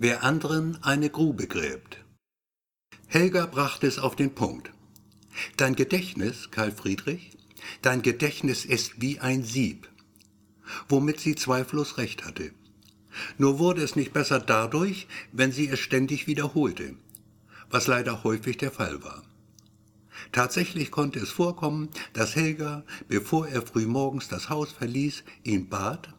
Wer anderen eine Grube gräbt. Helga brachte es auf den Punkt. Dein Gedächtnis, Karl Friedrich, dein Gedächtnis ist wie ein Sieb, womit sie zweifellos recht hatte. Nur wurde es nicht besser dadurch, wenn sie es ständig wiederholte, was leider häufig der Fall war. Tatsächlich konnte es vorkommen, dass Helga, bevor er frühmorgens das Haus verließ, ihn bat,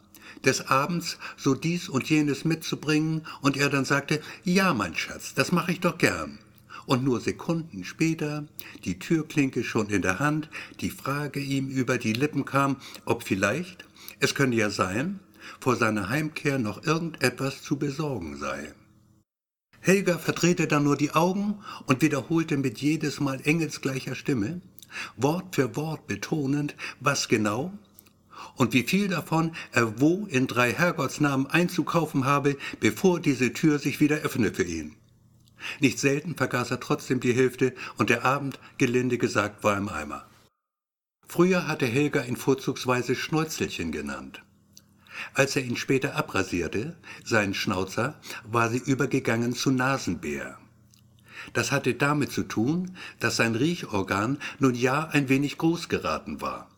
des Abends so dies und jenes mitzubringen, und er dann sagte, ja, mein Schatz, das mache ich doch gern. Und nur Sekunden später, die Türklinke schon in der Hand, die Frage ihm über die Lippen kam, ob vielleicht, es könne ja sein, vor seiner Heimkehr noch irgendetwas zu besorgen sei. Helga verdrehte dann nur die Augen und wiederholte mit jedes Mal engelsgleicher Stimme, Wort für Wort betonend, was genau und wie viel davon er wo in drei Herrgottsnamen einzukaufen habe, bevor diese Tür sich wieder öffne für ihn. Nicht selten vergaß er trotzdem die Hälfte und der Abend, gelinde gesagt, war im Eimer. Früher hatte Helga ihn vorzugsweise Schnäuzelchen genannt. Als er ihn später abrasierte, seinen Schnauzer, war sie übergegangen zu Nasenbär. Das hatte damit zu tun, dass sein Riechorgan nun ja ein wenig groß geraten war.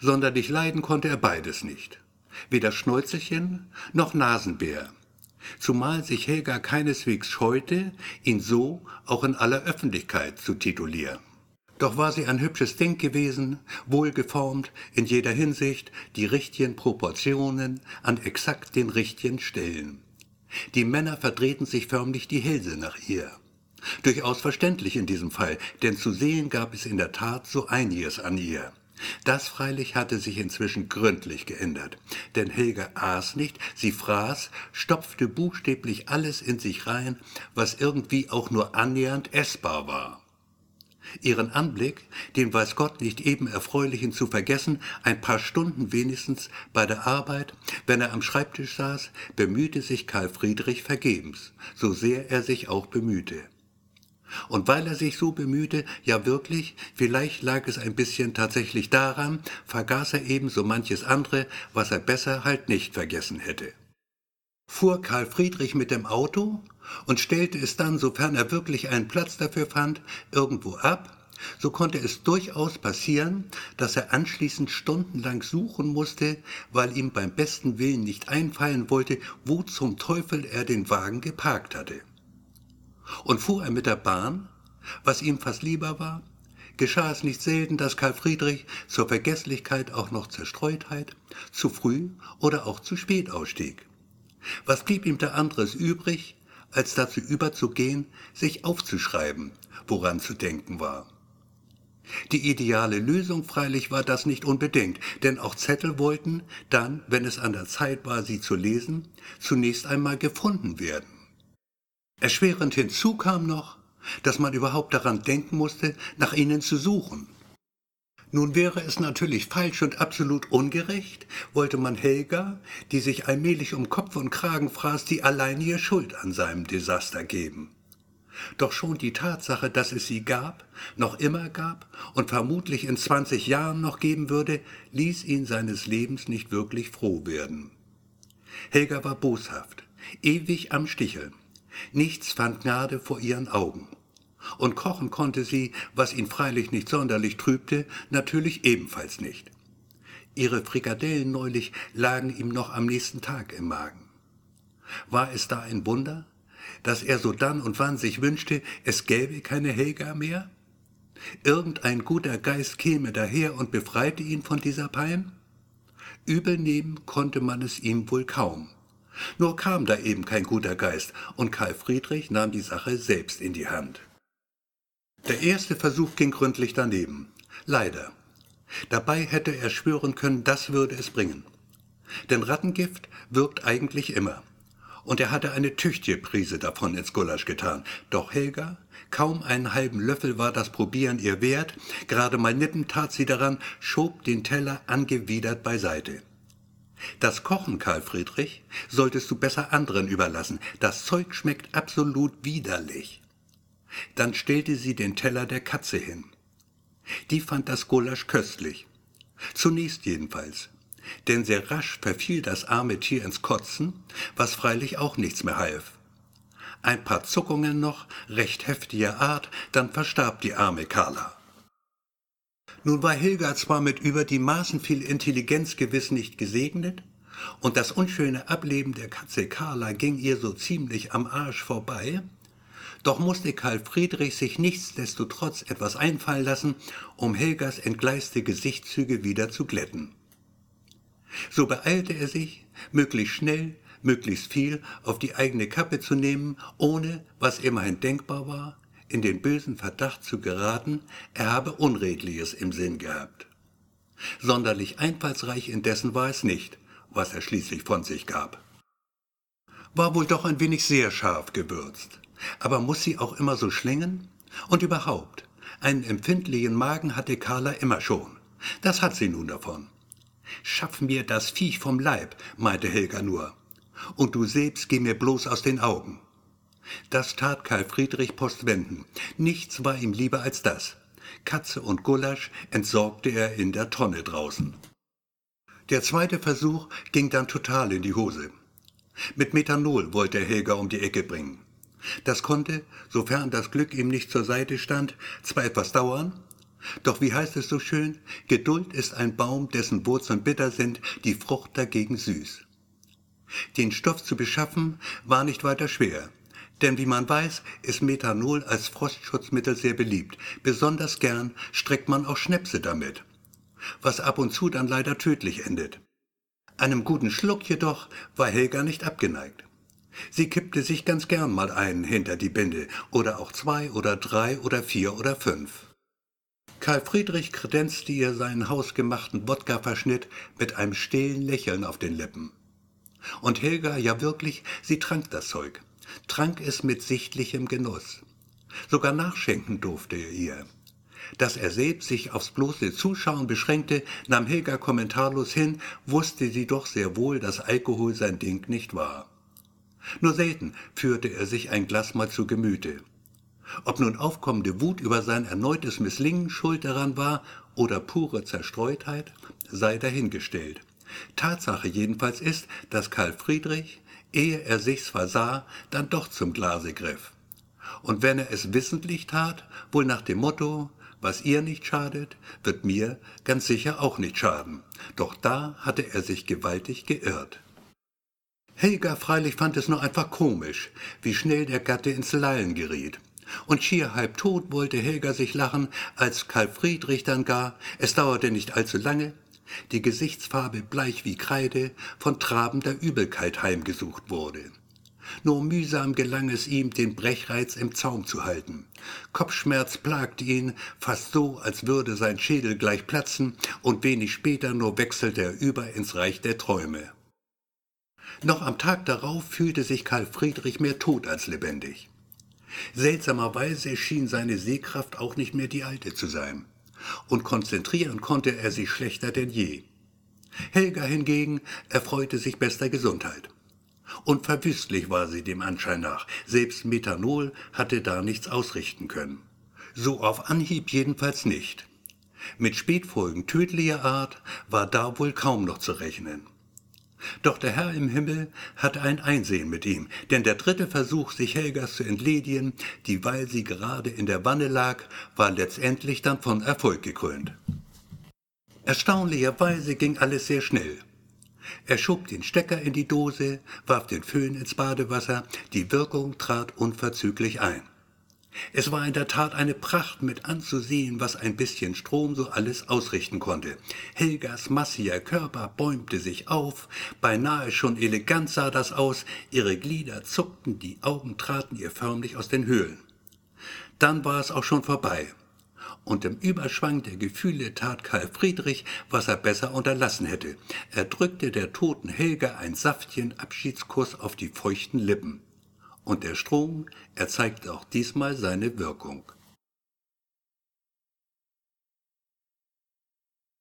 Sonderlich leiden konnte er beides nicht. Weder Schnäuzelchen noch Nasenbär. Zumal sich Helga keineswegs scheute, ihn so auch in aller Öffentlichkeit zu titulieren. Doch war sie ein hübsches Ding gewesen, wohlgeformt, in jeder Hinsicht, die richtigen Proportionen an exakt den richtigen Stellen. Die Männer verdrehten sich förmlich die Hälse nach ihr. Durchaus verständlich in diesem Fall, denn zu sehen gab es in der Tat so einiges an ihr. Das freilich hatte sich inzwischen gründlich geändert, denn Helga aß nicht, sie fraß, stopfte buchstäblich alles in sich rein, was irgendwie auch nur annähernd essbar war. Ihren Anblick, den weiß Gott nicht eben erfreulichen zu vergessen, ein paar Stunden wenigstens bei der Arbeit, wenn er am Schreibtisch saß, bemühte sich Karl Friedrich vergebens, so sehr er sich auch bemühte. Und weil er sich so bemühte, ja wirklich, vielleicht lag es ein bisschen tatsächlich daran, vergaß er eben so manches andere, was er besser halt nicht vergessen hätte. Fuhr Karl Friedrich mit dem Auto und stellte es dann, sofern er wirklich einen Platz dafür fand, irgendwo ab, so konnte es durchaus passieren, dass er anschließend stundenlang suchen musste, weil ihm beim besten Willen nicht einfallen wollte, wo zum Teufel er den Wagen geparkt hatte. Und fuhr er mit der Bahn, was ihm fast lieber war, geschah es nicht selten, dass Karl Friedrich zur Vergesslichkeit auch noch Zerstreutheit zu früh oder auch zu spät ausstieg. Was blieb ihm da anderes übrig, als dazu überzugehen, sich aufzuschreiben, woran zu denken war. Die ideale Lösung freilich war das nicht unbedingt, denn auch Zettel wollten dann, wenn es an der Zeit war, sie zu lesen, zunächst einmal gefunden werden. Erschwerend hinzu kam noch, dass man überhaupt daran denken musste, nach ihnen zu suchen. Nun wäre es natürlich falsch und absolut ungerecht, wollte man Helga, die sich allmählich um Kopf und Kragen fraß, die alleinige Schuld an seinem Desaster geben. Doch schon die Tatsache, dass es sie gab, noch immer gab und vermutlich in zwanzig Jahren noch geben würde, ließ ihn seines Lebens nicht wirklich froh werden. Helga war boshaft, ewig am Sticheln. Nichts fand Gnade vor ihren Augen. Und kochen konnte sie, was ihn freilich nicht sonderlich trübte, natürlich ebenfalls nicht. Ihre Frikadellen neulich lagen ihm noch am nächsten Tag im Magen. War es da ein Wunder, dass er so dann und wann sich wünschte, es gäbe keine Helga mehr? Irgendein guter Geist käme daher und befreite ihn von dieser Pein? Übel nehmen konnte man es ihm wohl kaum. Nur kam da eben kein guter Geist, und Karl Friedrich nahm die Sache selbst in die Hand. Der erste Versuch ging gründlich daneben. Leider. Dabei hätte er schwören können, das würde es bringen. Denn Rattengift wirkt eigentlich immer. Und er hatte eine tüchtige Prise davon ins Gulasch getan. Doch Helga, kaum einen halben Löffel war das Probieren ihr wert, gerade mal nippen tat sie daran, schob den Teller angewidert beiseite. Das Kochen, Karl Friedrich, solltest du besser anderen überlassen. Das Zeug schmeckt absolut widerlich. Dann stellte sie den Teller der Katze hin. Die fand das Gulasch köstlich. Zunächst jedenfalls. Denn sehr rasch verfiel das arme Tier ins Kotzen, was freilich auch nichts mehr half. Ein paar Zuckungen noch, recht heftiger Art, dann verstarb die arme Carla. Nun war Hilga zwar mit über die Maßen viel Intelligenz gewiss nicht gesegnet, und das unschöne Ableben der Katze Carla ging ihr so ziemlich am Arsch vorbei, doch musste Karl Friedrich sich nichtsdestotrotz etwas einfallen lassen, um Helgas entgleiste Gesichtszüge wieder zu glätten. So beeilte er sich, möglichst schnell, möglichst viel auf die eigene Kappe zu nehmen, ohne, was immerhin denkbar war, in den bösen Verdacht zu geraten, er habe Unredliches im Sinn gehabt. Sonderlich einfallsreich indessen war es nicht, was er schließlich von sich gab. War wohl doch ein wenig sehr scharf gewürzt. Aber muss sie auch immer so schlingen? Und überhaupt, einen empfindlichen Magen hatte Carla immer schon. Das hat sie nun davon. Schaff mir das Viech vom Leib, meinte Helga nur. Und du selbst geh mir bloß aus den Augen. Das tat Karl Friedrich postwenden. Nichts war ihm lieber als das. Katze und Gulasch entsorgte er in der Tonne draußen. Der zweite Versuch ging dann total in die Hose. Mit Methanol wollte er Helga um die Ecke bringen. Das konnte, sofern das Glück ihm nicht zur Seite stand, zwar etwas dauern, doch wie heißt es so schön, Geduld ist ein Baum, dessen Wurzeln bitter sind, die Frucht dagegen süß. Den Stoff zu beschaffen war nicht weiter schwer, denn wie man weiß, ist Methanol als Frostschutzmittel sehr beliebt. Besonders gern streckt man auch Schnäpse damit, was ab und zu dann leider tödlich endet. Einem guten Schluck jedoch war Helga nicht abgeneigt. Sie kippte sich ganz gern mal einen hinter die Binde, oder auch zwei oder drei oder vier oder fünf. Karl Friedrich kredenzte ihr seinen hausgemachten Wodka-Verschnitt mit einem stillen Lächeln auf den Lippen. Und Helga, ja wirklich, sie trank das Zeug, trank es mit sichtlichem Genuss. Sogar nachschenken durfte er ihr. Dass er selbst sich aufs bloße Zuschauen beschränkte, nahm Helga kommentarlos hin, wusste sie doch sehr wohl, dass Alkohol sein Ding nicht war. Nur selten führte er sich ein Glas mal zu Gemüte. Ob nun aufkommende Wut über sein erneutes Misslingen schuld daran war oder pure Zerstreutheit, sei dahingestellt. Tatsache jedenfalls ist, dass Karl Friedrich, ehe er sich's versah, dann doch zum Glase griff. Und wenn er es wissentlich tat, wohl nach dem Motto, was ihr nicht schadet, wird mir ganz sicher auch nicht schaden. Doch da hatte er sich gewaltig geirrt. Helga freilich fand es nur einfach komisch, wie schnell der Gatte ins Lallen geriet. Und schier halb tot wollte Helga sich lachen, als Karl Friedrich dann gar, es dauerte nicht allzu lange, die Gesichtsfarbe bleich wie Kreide, von trabender Übelkeit heimgesucht wurde. Nur mühsam gelang es ihm, den Brechreiz im Zaum zu halten. Kopfschmerz plagte ihn, fast so, als würde sein Schädel gleich platzen, und wenig später nur wechselte er über ins Reich der Träume. Noch am Tag darauf fühlte sich Karl Friedrich mehr tot als lebendig. Seltsamerweise schien seine Sehkraft auch nicht mehr die alte zu sein, und konzentrieren konnte er sich schlechter denn je. Helga hingegen erfreute sich bester Gesundheit. Und verwüstlich war sie dem Anschein nach, selbst Methanol hatte da nichts ausrichten können. So auf Anhieb jedenfalls nicht. Mit Spätfolgen tödlicher Art war da wohl kaum noch zu rechnen. Doch der Herr im Himmel hatte ein Einsehen mit ihm, denn der dritte Versuch, sich Helgas zu entledigen, dieweil sie gerade in der Wanne lag, war letztendlich dann von Erfolg gekrönt. Erstaunlicherweise ging alles sehr schnell. Er schob den Stecker in die Dose, warf den Föhn ins Badewasser, die Wirkung trat unverzüglich ein. Es war in der Tat eine Pracht mit anzusehen, was ein bisschen Strom so alles ausrichten konnte. Helgas massiger Körper bäumte sich auf, beinahe schon elegant sah das aus, ihre Glieder zuckten, die Augen traten ihr förmlich aus den Höhlen. Dann war es auch schon vorbei. Und im Überschwang der Gefühle tat Karl Friedrich, was er besser unterlassen hätte. Er drückte der toten Helga ein Saftchen Abschiedskuss auf die feuchten Lippen und der Strom erzeigte auch diesmal seine Wirkung.